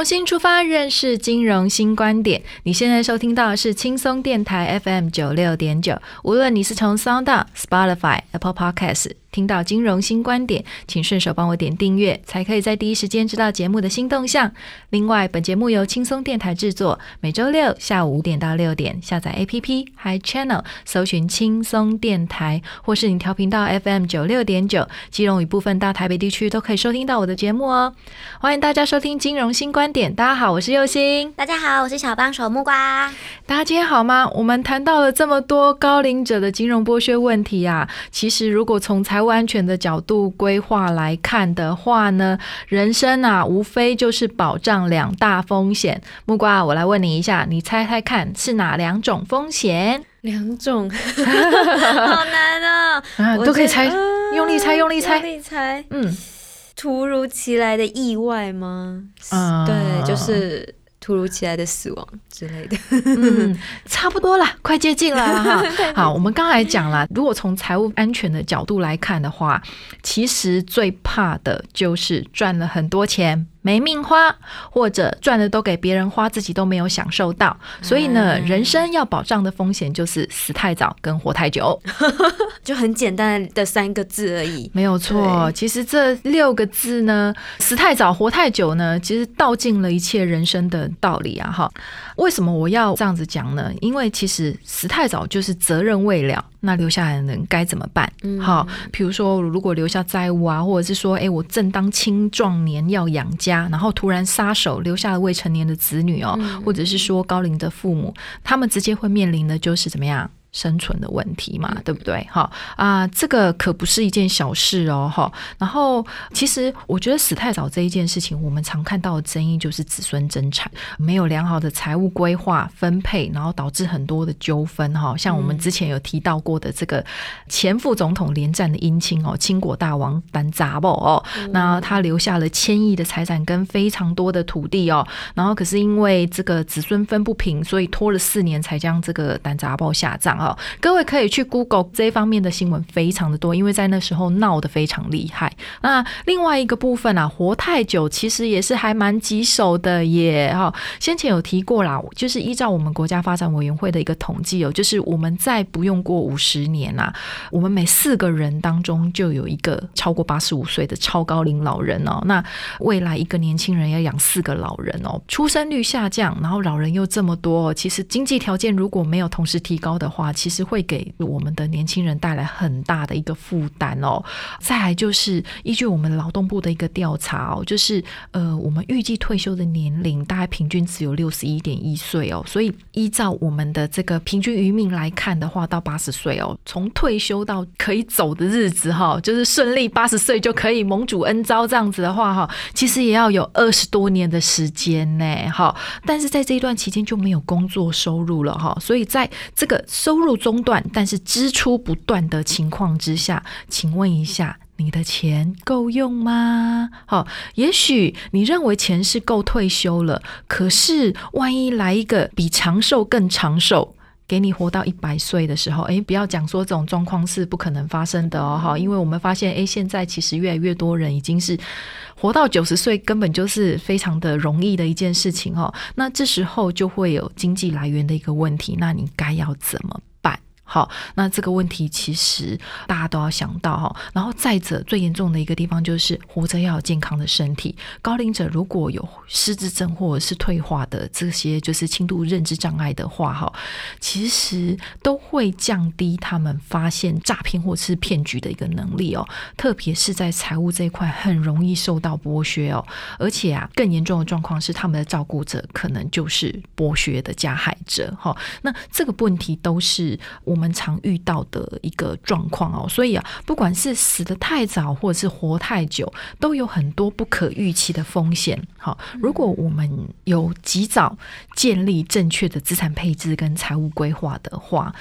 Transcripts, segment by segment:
重新出发，认识金融新观点。你现在收听到的是轻松电台 FM 九六点九。无论你是从 Sound、Spotify、Apple Podcasts。听到金融新观点，请顺手帮我点订阅，才可以在第一时间知道节目的新动向。另外，本节目由轻松电台制作，每周六下午五点到六点，下载 APP Hi Channel，搜寻轻松电台，或是你调频到 FM 九六点九，基隆与部分大台北地区都可以收听到我的节目哦。欢迎大家收听金融新观点，大家好，我是佑星，大家好，我是小帮手木瓜。大家今天好吗？我们谈到了这么多高龄者的金融剥削问题啊，其实如果从财务安全的角度规划来看的话呢，人生啊，无非就是保障两大风险。木瓜，我来问你一下，你猜猜看是哪两种风险？两种，好难啊！都可以猜，用力猜，用力猜，用力猜。嗯，突如其来的意外吗？嗯，对，就是。突如其来的死亡之类的，嗯，差不多了，快接近了 哈。好，我们刚才讲了，如果从财务安全的角度来看的话，其实最怕的就是赚了很多钱。没命花，或者赚的都给别人花，自己都没有享受到。所以呢，人生要保障的风险就是死太早跟活太久，就很简单的三个字而已。没有错，其实这六个字呢，死太早、活太久呢，其实道尽了一切人生的道理啊！哈，为什么我要这样子讲呢？因为其实死太早就是责任未了。那留下来的人该怎么办？好，比如说如果留下债务啊，或者是说，哎，我正当青壮年要养家，然后突然撒手留下了未成年的子女哦，或者是说高龄的父母，他们直接会面临的就是怎么样？生存的问题嘛，对不对？哈啊，这个可不是一件小事哦，哈。然后，其实我觉得死太早这一件事情，我们常看到的争议就是子孙争产，没有良好的财务规划分配，然后导致很多的纠纷哈。像我们之前有提到过的这个前副总统连战的姻亲哦，清国大王丹杂宝哦，那他留下了千亿的财产跟非常多的土地哦，然后可是因为这个子孙分不平，所以拖了四年才将这个丹杂宝下葬。好，各位可以去 Google 这方面的新闻非常的多，因为在那时候闹得非常厉害。那另外一个部分啊，活太久其实也是还蛮棘手的耶。哈，先前有提过啦，就是依照我们国家发展委员会的一个统计哦，就是我们在不用过五十年啊，我们每四个人当中就有一个超过八十五岁的超高龄老人哦。那未来一个年轻人要养四个老人哦，出生率下降，然后老人又这么多，其实经济条件如果没有同时提高的话，其实会给我们的年轻人带来很大的一个负担哦。再来就是依据我们劳动部的一个调查哦，就是呃，我们预计退休的年龄大概平均只有六十一点一岁哦。所以依照我们的这个平均余命来看的话，到八十岁哦，从退休到可以走的日子哈，就是顺利八十岁就可以蒙主恩招这样子的话哈，其实也要有二十多年的时间呢。哈，但是在这一段期间就没有工作收入了哈，所以在这个收入中断，但是支出不断的情况之下，请问一下，你的钱够用吗？好，也许你认为钱是够退休了，可是万一来一个比长寿更长寿，给你活到一百岁的时候，诶，不要讲说这种状况是不可能发生的哦，哈，因为我们发现，诶，现在其实越来越多人已经是活到九十岁，根本就是非常的容易的一件事情哦。那这时候就会有经济来源的一个问题，那你该要怎么？好，那这个问题其实大家都要想到哈。然后再者，最严重的一个地方就是活着要有健康的身体。高龄者如果有失智症或者是退化的这些就是轻度认知障碍的话哈，其实都会降低他们发现诈骗或是骗局的一个能力哦。特别是在财务这一块，很容易受到剥削哦。而且啊，更严重的状况是，他们的照顾者可能就是剥削的加害者哈。那这个问题都是我。我们常遇到的一个状况哦，所以啊，不管是死得太早或者是活太久，都有很多不可预期的风险。好，如果我们有及早建立正确的资产配置跟财务规划的话。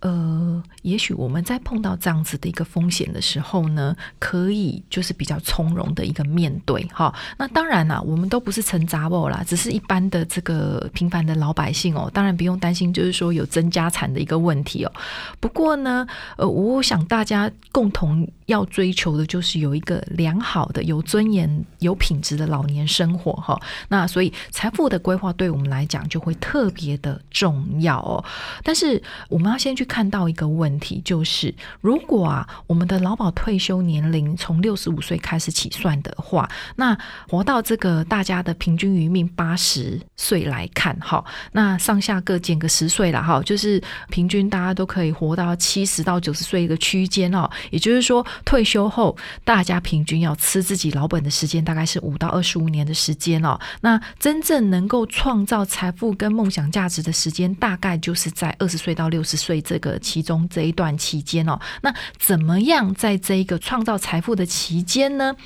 呃，也许我们在碰到这样子的一个风险的时候呢，可以就是比较从容的一个面对哈。那当然啦，我们都不是成杂物啦，只是一般的这个平凡的老百姓哦，当然不用担心，就是说有增加产的一个问题哦。不过呢，呃，我想大家共同。要追求的就是有一个良好的、有尊严、有品质的老年生活哈。那所以财富的规划对我们来讲就会特别的重要哦。但是我们要先去看看到一个问题，就是如果啊我们的劳保退休年龄从六十五岁开始起算的话，那活到这个大家的平均余命八十岁来看哈，那上下各减个十岁了哈，就是平均大家都可以活到七十到九十岁一个区间哦。也就是说。退休后，大家平均要吃自己老本的时间大概是五到二十五年的时间哦。那真正能够创造财富跟梦想价值的时间，大概就是在二十岁到六十岁这这个其中这一段期间哦。那怎么样在这一个创造财富的期间呢，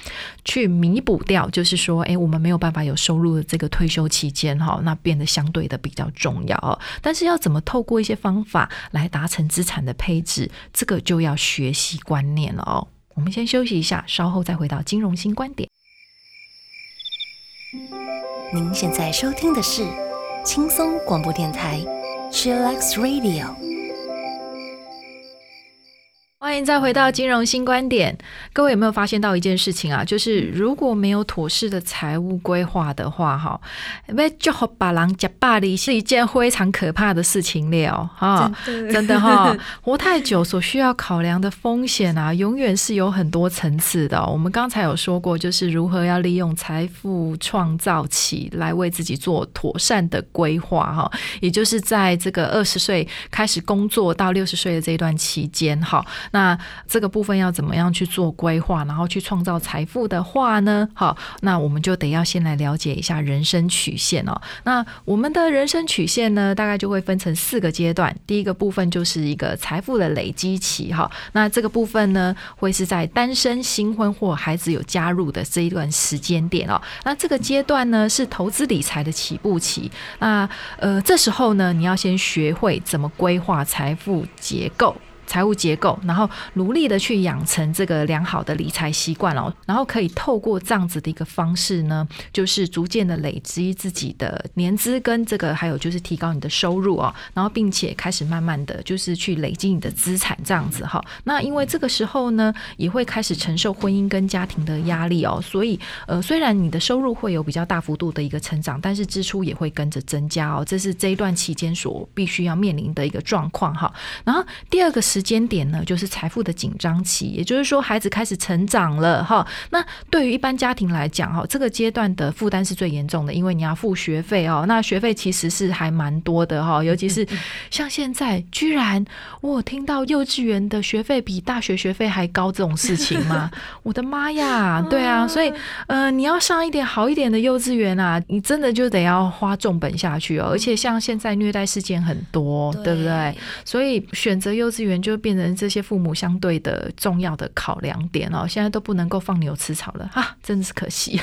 去弥补掉，就是说，哎，我们没有办法有收入的这个退休期间哈，那变得相对的比较重要哦。但是要怎么透过一些方法来达成资产的配置，这个就要学习观念了哦。我们先休息一下，稍后再回到金融新观点。您现在收听的是轻松广播电台，Chillax Radio。欢迎再回到金融新观点。各位有没有发现到一件事情啊？就是如果没有妥适的财务规划的话，哈，被就好把狼夹巴里是一件非常可怕的事情了，哈，真的哈，活太久所需要考量的风险啊，永远是有很多层次的。我们刚才有说过，就是如何要利用财富创造起来为自己做妥善的规划，哈，也就是在这个二十岁开始工作到六十岁的这一段期间，哈。那这个部分要怎么样去做规划，然后去创造财富的话呢？好，那我们就得要先来了解一下人生曲线哦。那我们的人生曲线呢，大概就会分成四个阶段。第一个部分就是一个财富的累积期，哈。那这个部分呢，会是在单身、新婚或孩子有加入的这一段时间点哦。那这个阶段呢，是投资理财的起步期。那呃，这时候呢，你要先学会怎么规划财富结构。财务结构，然后努力的去养成这个良好的理财习惯哦，然后可以透过这样子的一个方式呢，就是逐渐的累积自己的年资跟这个，还有就是提高你的收入哦，然后并且开始慢慢的就是去累积你的资产这样子哈。那因为这个时候呢，也会开始承受婚姻跟家庭的压力哦，所以呃，虽然你的收入会有比较大幅度的一个成长，但是支出也会跟着增加哦，这是这一段期间所必须要面临的一个状况哈。然后第二个是。时间点呢，就是财富的紧张期，也就是说，孩子开始成长了哈。那对于一般家庭来讲哈，这个阶段的负担是最严重的，因为你要付学费哦。那学费其实是还蛮多的哈，尤其是像现在，居然我听到幼稚园的学费比大学学费还高这种事情吗？我的妈呀！对啊，所以呃，你要上一点好一点的幼稚园啊，你真的就得要花重本下去哦。而且像现在虐待事件很多，对不对？所以选择幼稚园就。就变成这些父母相对的重要的考量点哦，现在都不能够放牛吃草了哈，真的是可惜！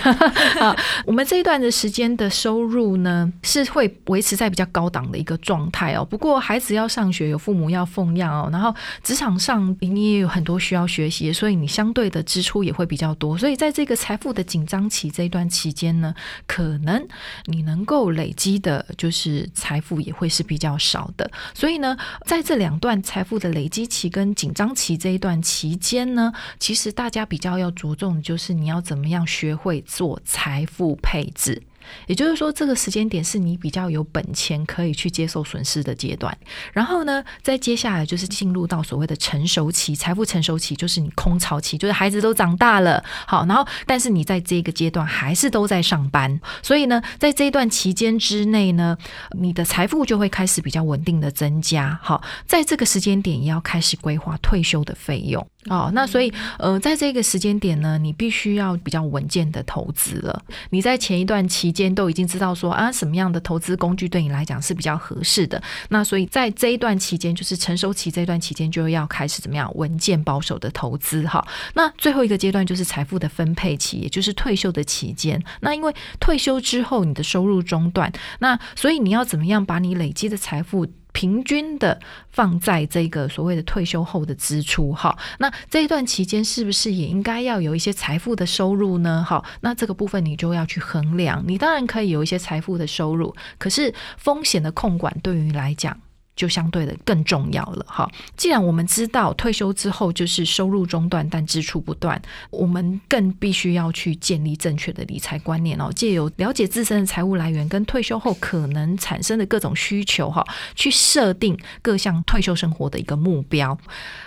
我们这一段的时间的收入呢，是会维持在比较高档的一个状态哦。不过孩子要上学，有父母要奉养哦，然后职场上你也有很多需要学习，所以你相对的支出也会比较多。所以在这个财富的紧张期这一段期间呢，可能你能够累积的就是财富也会是比较少的。所以呢，在这两段财富的累积。极跟紧张期这一段期间呢，其实大家比较要着重就是你要怎么样学会做财富配置。也就是说，这个时间点是你比较有本钱可以去接受损失的阶段。然后呢，在接下来就是进入到所谓的成熟期，财富成熟期就是你空巢期，就是孩子都长大了，好，然后但是你在这个阶段还是都在上班，所以呢，在这一段期间之内呢，你的财富就会开始比较稳定的增加。好，在这个时间点也要开始规划退休的费用。哦，那所以呃，在这个时间点呢，你必须要比较稳健的投资了。你在前一段期间都已经知道说啊，什么样的投资工具对你来讲是比较合适的。那所以在这一段期间，就是成熟期这段期间，就要开始怎么样稳健保守的投资哈。那最后一个阶段就是财富的分配期，也就是退休的期间。那因为退休之后你的收入中断，那所以你要怎么样把你累积的财富？平均的放在这个所谓的退休后的支出，哈，那这一段期间是不是也应该要有一些财富的收入呢？哈，那这个部分你就要去衡量。你当然可以有一些财富的收入，可是风险的控管对于你来讲。就相对的更重要了哈。既然我们知道退休之后就是收入中断，但支出不断，我们更必须要去建立正确的理财观念哦。借由了解自身的财务来源跟退休后可能产生的各种需求哈，去设定各项退休生活的一个目标，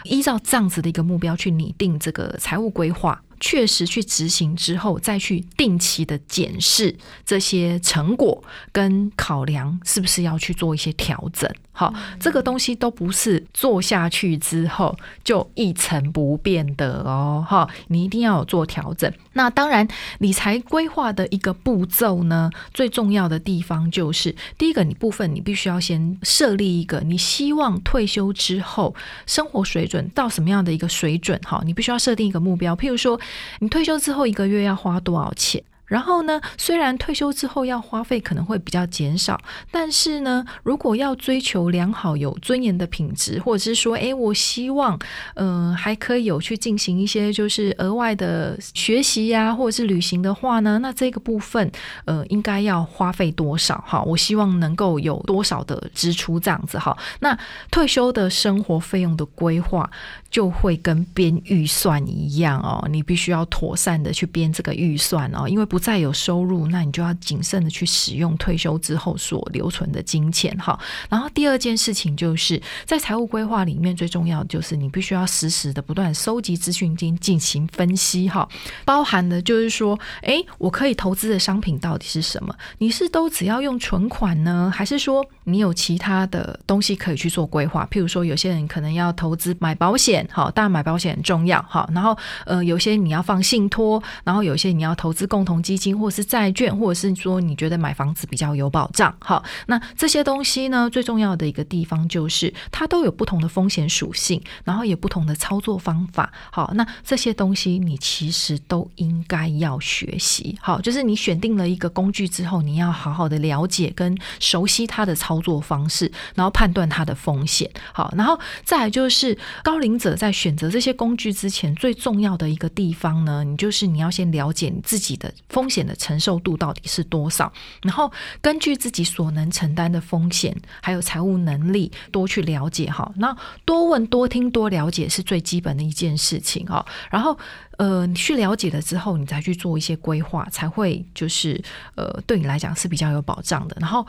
依照这样子的一个目标去拟定这个财务规划。确实去执行之后，再去定期的检视这些成果跟考量，是不是要去做一些调整？好，这个东西都不是做下去之后就一成不变的哦。哈，你一定要有做调整。那当然，理财规划的一个步骤呢，最重要的地方就是第一个，你部分你必须要先设立一个你希望退休之后生活水准到什么样的一个水准？哈，你必须要设定一个目标，譬如说。你退休之后一个月要花多少钱？然后呢？虽然退休之后要花费可能会比较减少，但是呢，如果要追求良好有尊严的品质，或者是说，哎，我希望，嗯，还可以有去进行一些就是额外的学习呀，或者是旅行的话呢，那这个部分，呃，应该要花费多少？哈，我希望能够有多少的支出这样子哈。那退休的生活费用的规划就会跟编预算一样哦，你必须要妥善的去编这个预算哦，因为不。再有收入，那你就要谨慎的去使用退休之后所留存的金钱哈。然后第二件事情就是在财务规划里面最重要的就是你必须要实时的不断收集资讯进进行分析哈。包含的就是说，哎，我可以投资的商品到底是什么？你是都只要用存款呢，还是说你有其他的东西可以去做规划？譬如说，有些人可能要投资买保险，哈，当然买保险很重要哈。然后呃，有些你要放信托，然后有些你要投资共同。基金或者是债券，或者是说你觉得买房子比较有保障，好，那这些东西呢，最重要的一个地方就是它都有不同的风险属性，然后有不同的操作方法，好，那这些东西你其实都应该要学习，好，就是你选定了一个工具之后，你要好好的了解跟熟悉它的操作方式，然后判断它的风险，好，然后再来就是高龄者在选择这些工具之前，最重要的一个地方呢，你就是你要先了解你自己的。风险的承受度到底是多少？然后根据自己所能承担的风险，还有财务能力，多去了解哈。那多问、多听、多了解是最基本的一件事情哈。然后。呃，你去了解了之后，你再去做一些规划，才会就是呃，对你来讲是比较有保障的。然后，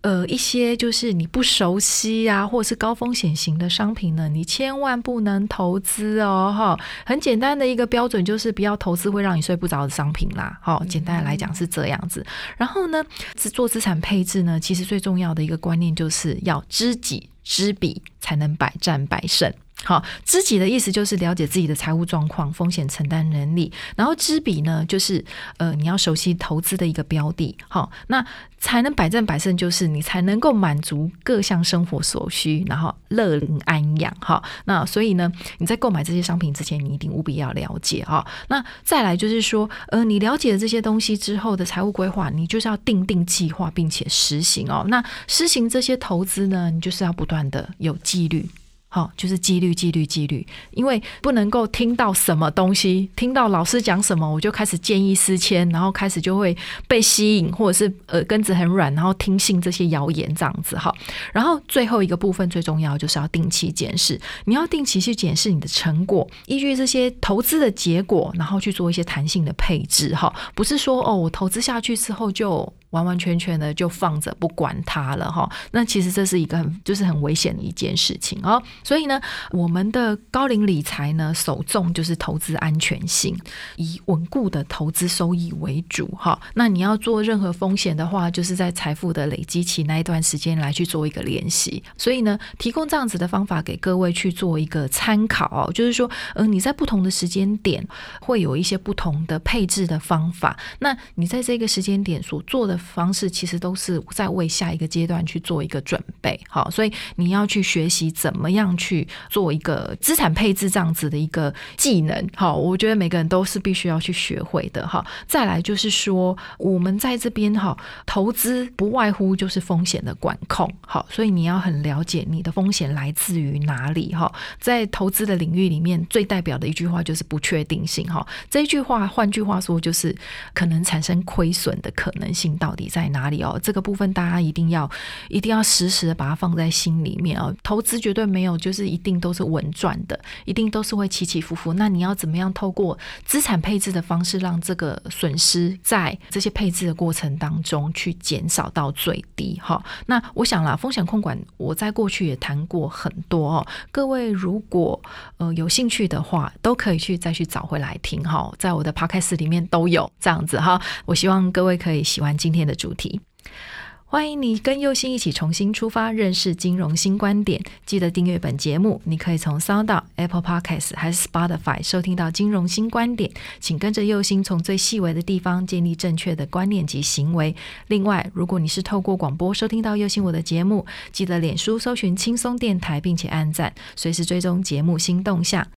呃，一些就是你不熟悉啊，或者是高风险型的商品呢，你千万不能投资哦，哈。很简单的一个标准就是不要投资会让你睡不着的商品啦。哈，简单的来讲是这样子。然后呢，是做资产配置呢，其实最重要的一个观念就是要知己知彼，才能百战百胜。好，知己的意思就是了解自己的财务状况、风险承担能力，然后知彼呢，就是呃，你要熟悉投资的一个标的，好，那才能百战百胜，就是你才能够满足各项生活所需，然后乐龄安养，哈。那所以呢，你在购买这些商品之前，你一定务必要了解，哈。那再来就是说，呃，你了解了这些东西之后的财务规划，你就是要定定计划，并且实行哦。那实行这些投资呢，你就是要不断的有纪律。好，就是纪律，纪律，纪律，因为不能够听到什么东西，听到老师讲什么，我就开始见异思迁，然后开始就会被吸引，或者是耳根子很软，然后听信这些谣言这样子哈。然后最后一个部分最重要就是要定期检视，你要定期去检视你的成果，依据这些投资的结果，然后去做一些弹性的配置哈。不是说哦，我投资下去之后就。完完全全的就放着不管它了哈。那其实这是一个很就是很危险的一件事情哦。所以呢，我们的高龄理财呢，首重就是投资安全性，以稳固的投资收益为主哈。那你要做任何风险的话，就是在财富的累积期那一段时间来去做一个练习。所以呢，提供这样子的方法给各位去做一个参考，就是说，嗯，你在不同的时间点会有一些不同的配置的方法。那你在这个时间点所做的方式，其实都是在为下一个阶段去做一个准备。好，所以你要去学习怎么样去做一个资产配置这样子的一个技能。好，我觉得每个人都是必须要去学会的。哈，再来就是说，我们在这边哈，投资不外乎就是风险的管控。好，所以你要很了解你的风险来自于哪里。哈，在投资的领域里面，最代表的一句话就是不确定性。哈，这一句话，换句话说就是。可能产生亏损的可能性到到底在哪里哦？这个部分大家一定要一定要时时的把它放在心里面哦。投资绝对没有就是一定都是稳赚的，一定都是会起起伏伏。那你要怎么样透过资产配置的方式，让这个损失在这些配置的过程当中去减少到最低？哈，那我想啦，风险控管我在过去也谈过很多哦。各位如果呃有兴趣的话，都可以去再去找回来听哈，在我的 podcast 里面都有。这样子哈，我希望各位可以喜欢今天的主题。欢迎你跟右星一起重新出发，认识金融新观点。记得订阅本节目，你可以从 Sound、Apple Podcasts 还是 Spotify 收听到金融新观点。请跟着右星从最细微的地方建立正确的观念及行为。另外，如果你是透过广播收听到右星我的节目，记得脸书搜寻轻松电台，并且按赞，随时追踪节目新动向。